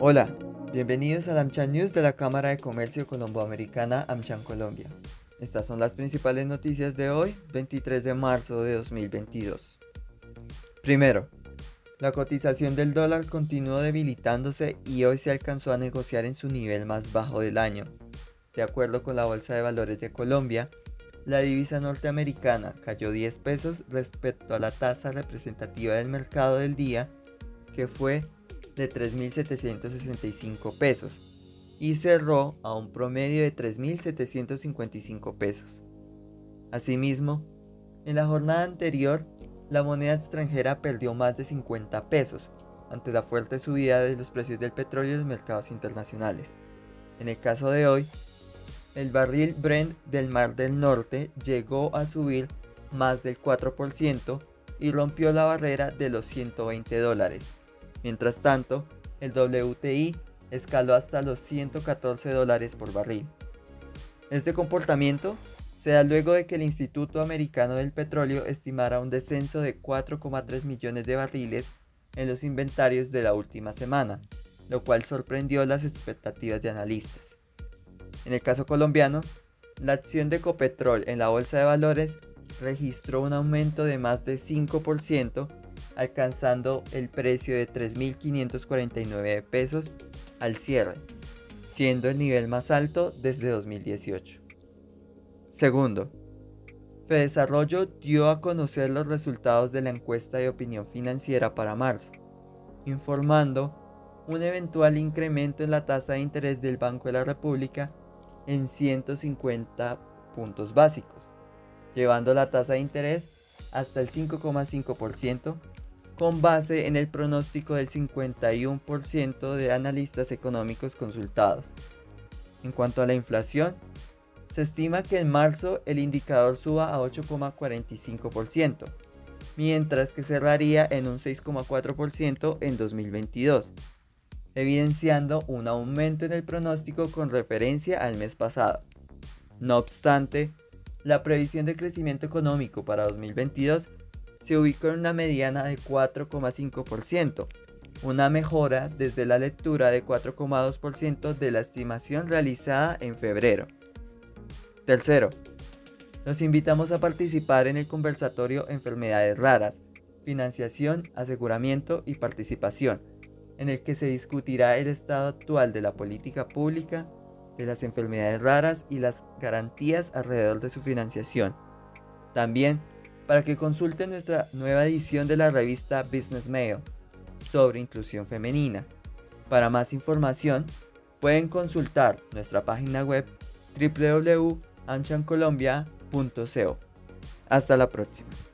Hola, bienvenidos al AmCham News de la Cámara de Comercio Colomboamericana AmCham Colombia. Estas son las principales noticias de hoy, 23 de marzo de 2022. Primero, la cotización del dólar continuó debilitándose y hoy se alcanzó a negociar en su nivel más bajo del año. De acuerdo con la Bolsa de Valores de Colombia, la divisa norteamericana cayó 10 pesos respecto a la tasa representativa del mercado del día, que fue de 3.765 pesos y cerró a un promedio de 3.755 pesos. Asimismo, en la jornada anterior, la moneda extranjera perdió más de 50 pesos ante la fuerte subida de los precios del petróleo en los mercados internacionales. En el caso de hoy, el barril Brent del Mar del Norte llegó a subir más del 4% y rompió la barrera de los 120 dólares, Mientras tanto, el WTI escaló hasta los 114 dólares por barril. Este comportamiento se da luego de que el Instituto Americano del Petróleo estimara un descenso de 4,3 millones de barriles en los inventarios de la última semana, lo cual sorprendió las expectativas de analistas. En el caso colombiano, la acción de Copetrol en la bolsa de valores registró un aumento de más de 5% alcanzando el precio de 3.549 pesos al cierre, siendo el nivel más alto desde 2018. Segundo, Fedesarrollo dio a conocer los resultados de la encuesta de opinión financiera para marzo, informando un eventual incremento en la tasa de interés del Banco de la República en 150 puntos básicos, llevando la tasa de interés hasta el 5,5% con base en el pronóstico del 51% de analistas económicos consultados. En cuanto a la inflación, se estima que en marzo el indicador suba a 8,45%, mientras que cerraría en un 6,4% en 2022, evidenciando un aumento en el pronóstico con referencia al mes pasado. No obstante, la previsión de crecimiento económico para 2022 se ubicó en una mediana de 4,5%, una mejora desde la lectura de 4,2% de la estimación realizada en febrero. Tercero, nos invitamos a participar en el conversatorio Enfermedades Raras, Financiación, Aseguramiento y Participación, en el que se discutirá el estado actual de la política pública de las enfermedades raras y las garantías alrededor de su financiación. También para que consulten nuestra nueva edición de la revista Business Mail sobre inclusión femenina. Para más información, pueden consultar nuestra página web www.anchancolombia.co. Hasta la próxima.